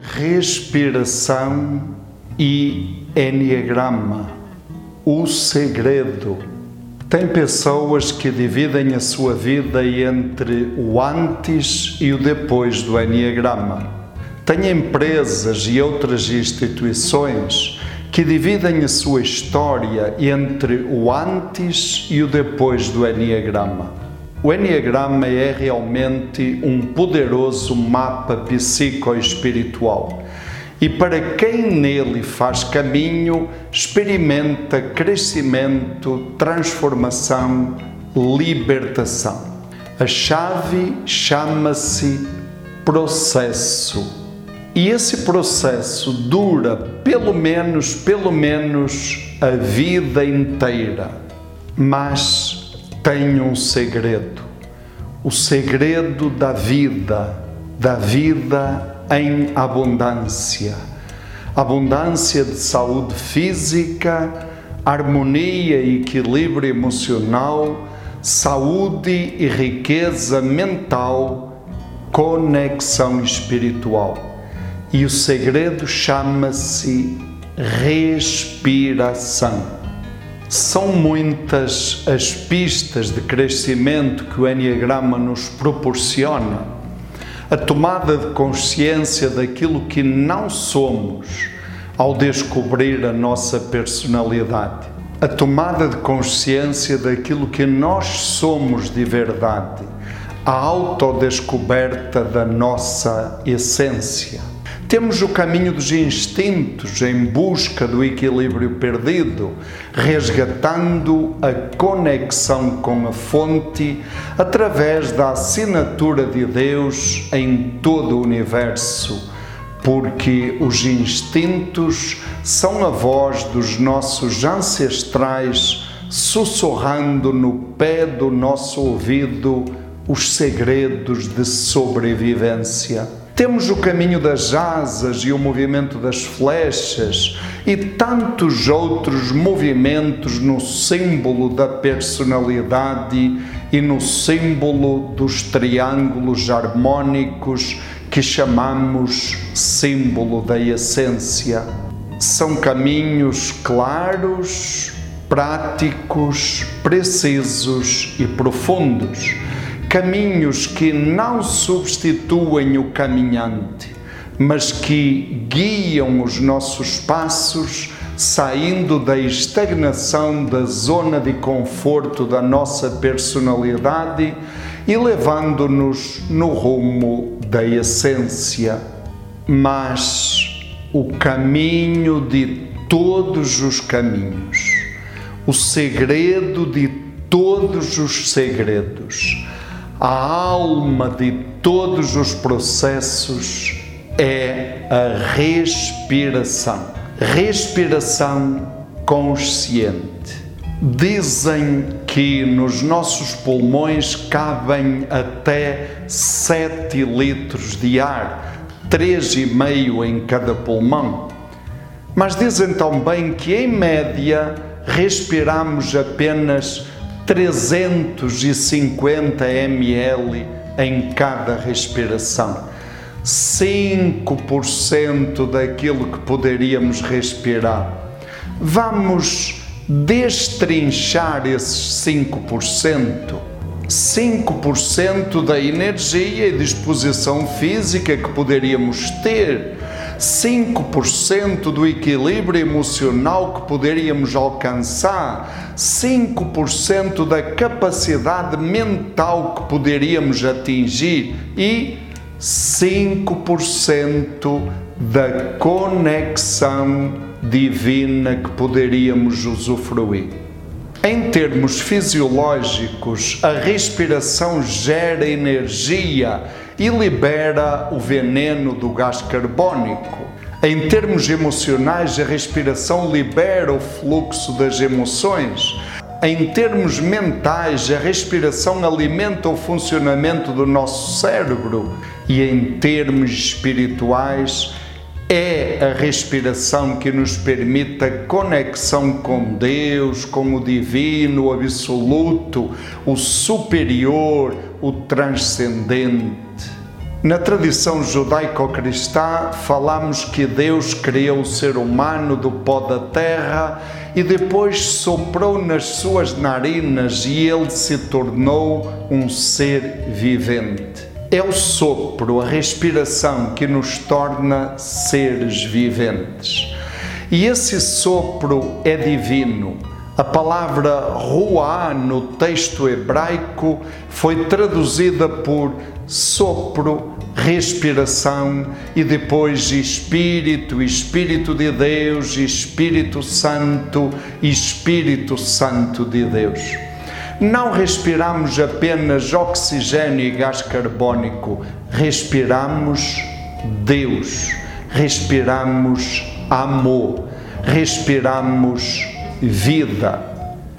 Respiração e Enneagrama O segredo. Tem pessoas que dividem a sua vida entre o antes e o depois do Enneagrama. Tem empresas e outras instituições que dividem a sua história entre o antes e o depois do Enneagrama. O Enneagrama é realmente um poderoso mapa psicoespiritual e para quem nele faz caminho, experimenta crescimento, transformação, libertação. A chave chama-se processo. E esse processo dura pelo menos, pelo menos a vida inteira. Mas tem um segredo. O segredo da vida, da vida em abundância. Abundância de saúde física, harmonia e equilíbrio emocional, saúde e riqueza mental, conexão espiritual. E o segredo chama-se respiração. São muitas as pistas de crescimento que o Enneagrama nos proporciona. A tomada de consciência daquilo que não somos ao descobrir a nossa personalidade, a tomada de consciência daquilo que nós somos de verdade, a autodescoberta da nossa essência. Temos o caminho dos instintos em busca do equilíbrio perdido, resgatando a conexão com a fonte através da assinatura de Deus em todo o universo, porque os instintos são a voz dos nossos ancestrais sussurrando no pé do nosso ouvido os segredos de sobrevivência. Temos o caminho das asas e o movimento das flechas e tantos outros movimentos no símbolo da personalidade e no símbolo dos triângulos harmônicos que chamamos símbolo da essência. São caminhos claros, práticos, precisos e profundos caminhos que não substituem o caminhante, mas que guiam os nossos passos saindo da estagnação da zona de conforto da nossa personalidade e levando-nos no rumo da essência. Mas o caminho de todos os caminhos, o segredo de todos os segredos, a alma de todos os processos é a respiração. Respiração consciente. Dizem que nos nossos pulmões cabem até 7 litros de ar, 3,5 em cada pulmão. Mas dizem também que, em média, respiramos apenas 350 ml em cada respiração. 5% daquilo que poderíamos respirar. Vamos destrinchar esses 5%. 5% da energia e disposição física que poderíamos ter 5% do equilíbrio emocional que poderíamos alcançar, 5% da capacidade mental que poderíamos atingir e 5% da conexão divina que poderíamos usufruir. Em termos fisiológicos, a respiração gera energia e libera o veneno do gás carbônico. Em termos emocionais, a respiração libera o fluxo das emoções. Em termos mentais, a respiração alimenta o funcionamento do nosso cérebro. E em termos espirituais, é a respiração que nos permite a conexão com Deus, com o divino, o absoluto, o superior, o transcendente. Na tradição judaico-cristã, falamos que Deus criou o ser humano do pó da terra e depois soprou nas suas narinas e ele se tornou um ser vivente. É o sopro, a respiração que nos torna seres viventes. E esse sopro é divino. A palavra ruá no texto hebraico foi traduzida por sopro, respiração e depois Espírito, Espírito de Deus, Espírito Santo, Espírito Santo de Deus. Não respiramos apenas oxigênio e gás carbônico, respiramos Deus, respiramos amor, respiramos vida.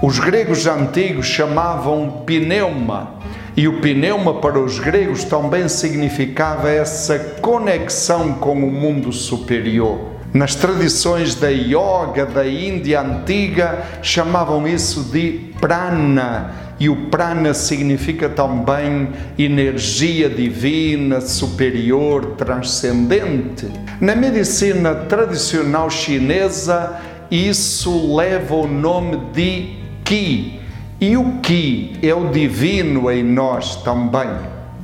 Os gregos antigos chamavam pneuma, e o pneuma para os gregos também significava essa conexão com o mundo superior. Nas tradições da yoga da Índia antiga, chamavam isso de prana, e o prana significa também energia divina, superior, transcendente. Na medicina tradicional chinesa, isso leva o nome de Qi, e o Qi é o divino em nós também.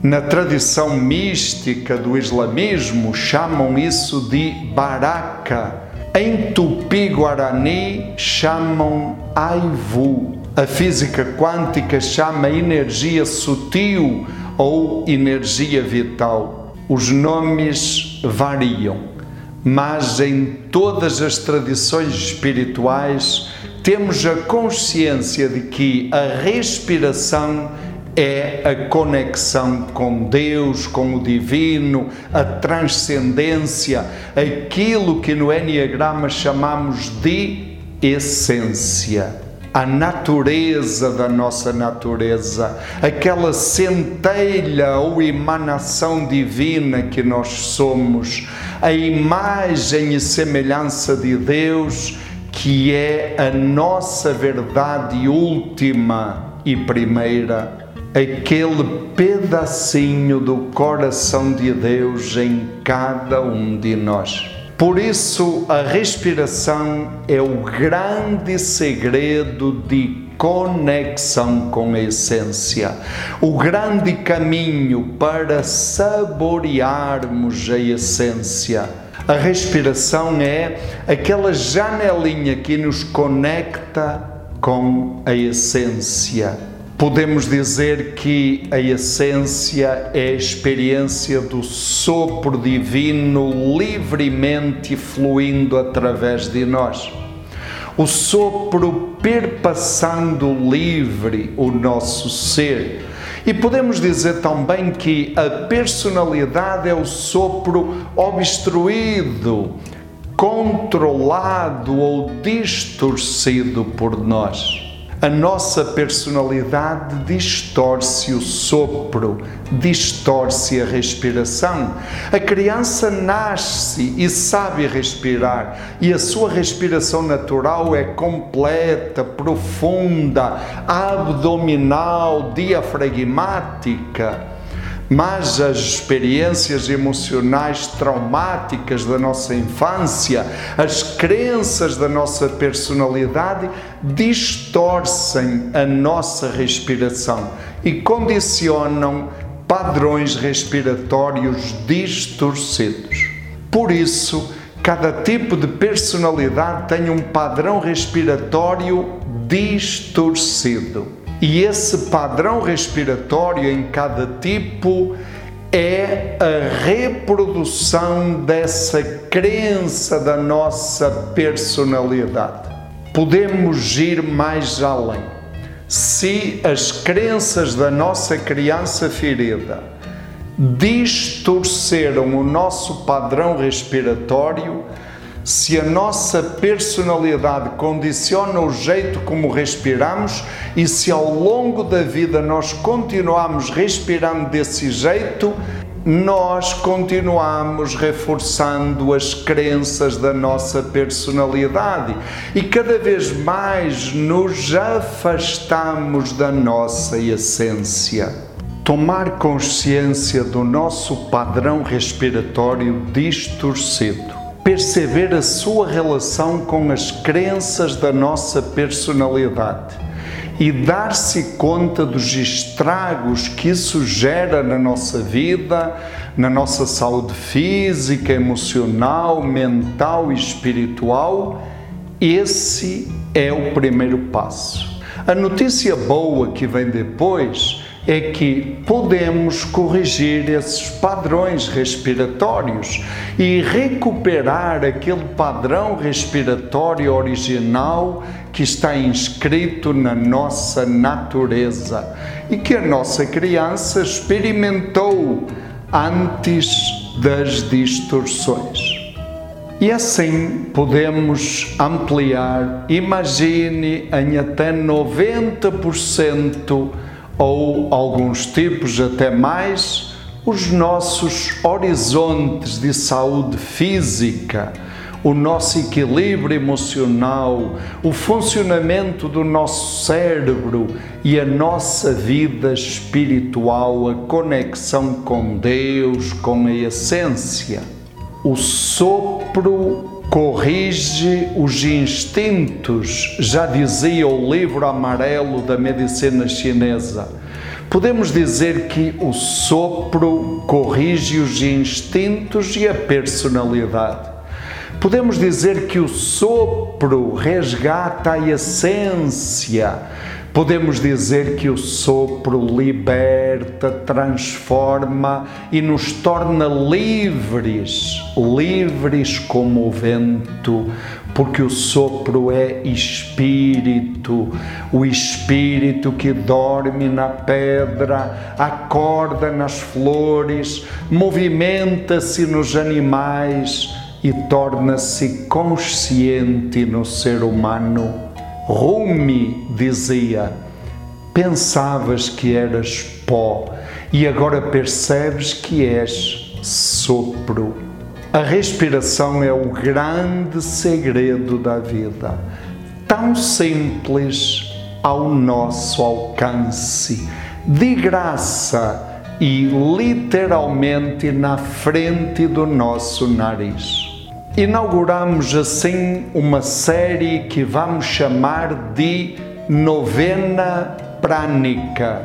Na tradição mística do islamismo, chamam isso de baraka. Em tupi-guarani, chamam aivu. A física quântica chama energia sutil ou energia vital. Os nomes variam, mas em todas as tradições espirituais temos a consciência de que a respiração é a conexão com Deus, com o divino, a transcendência, aquilo que no Enneagrama chamamos de essência. A natureza da nossa natureza, aquela centelha ou emanação divina que nós somos, a imagem e semelhança de Deus, que é a nossa verdade última e primeira aquele pedacinho do coração de Deus em cada um de nós. Por isso, a respiração é o grande segredo de conexão com a essência, o grande caminho para saborearmos a essência. A respiração é aquela janelinha que nos conecta com a essência Podemos dizer que a essência é a experiência do sopro divino livremente fluindo através de nós. O sopro perpassando livre o nosso ser. E podemos dizer também que a personalidade é o sopro obstruído, controlado ou distorcido por nós a nossa personalidade distorce o sopro, distorce a respiração. A criança nasce e sabe respirar, e a sua respiração natural é completa, profunda, abdominal, diafragmática mas as experiências emocionais traumáticas da nossa infância, as crenças da nossa personalidade distorcem a nossa respiração e condicionam padrões respiratórios distorcidos. Por isso, cada tipo de personalidade tem um padrão respiratório distorcido. E esse padrão respiratório em cada tipo é a reprodução dessa crença da nossa personalidade. Podemos ir mais além. Se as crenças da nossa criança ferida distorceram o nosso padrão respiratório, se a nossa personalidade condiciona o jeito como respiramos e se ao longo da vida nós continuamos respirando desse jeito, nós continuamos reforçando as crenças da nossa personalidade e cada vez mais nos afastamos da nossa essência. Tomar consciência do nosso padrão respiratório distorcido, perceber a sua relação com as crenças da nossa personalidade e dar-se conta dos estragos que isso gera na nossa vida, na nossa saúde física, emocional, mental e espiritual, esse é o primeiro passo. A notícia boa que vem depois é que podemos corrigir esses padrões respiratórios e recuperar aquele padrão respiratório original que está inscrito na nossa natureza e que a nossa criança experimentou antes das distorções. E assim podemos ampliar, imagine em até 90% ou alguns tipos até mais, os nossos horizontes de saúde física, o nosso equilíbrio emocional, o funcionamento do nosso cérebro e a nossa vida espiritual, a conexão com Deus, com a essência. O sopro corrige os instintos, já dizia o livro amarelo da medicina chinesa. Podemos dizer que o sopro corrige os instintos e a personalidade. Podemos dizer que o sopro resgata a essência Podemos dizer que o sopro liberta, transforma e nos torna livres, livres como o vento, porque o sopro é espírito, o espírito que dorme na pedra, acorda nas flores, movimenta-se nos animais e torna-se consciente no ser humano Rumi dizia: Pensavas que eras pó e agora percebes que és sopro. A respiração é o grande segredo da vida, tão simples ao nosso alcance, de graça e literalmente na frente do nosso nariz. Inauguramos assim uma série que vamos chamar de Novena Prânica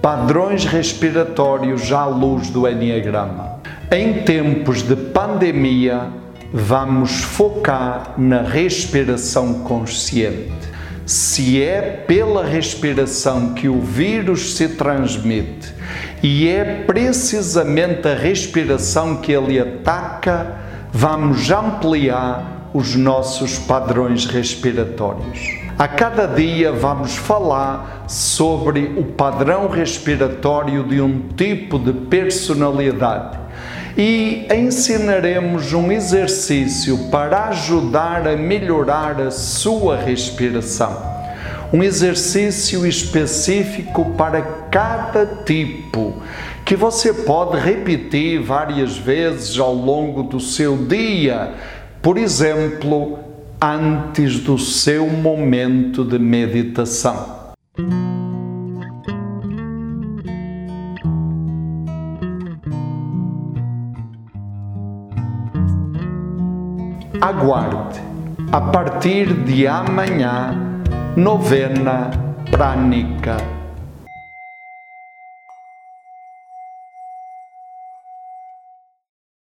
Padrões Respiratórios à luz do Enneagrama. Em tempos de pandemia, vamos focar na respiração consciente. Se é pela respiração que o vírus se transmite e é precisamente a respiração que ele ataca, vamos ampliar os nossos padrões respiratórios. A cada dia vamos falar sobre o padrão respiratório de um tipo de personalidade e ensinaremos um exercício para ajudar a melhorar a sua respiração. Um exercício específico para cada tipo que você pode repetir várias vezes ao longo do seu dia, por exemplo, antes do seu momento de meditação. Aguarde, a partir de amanhã, novena prânica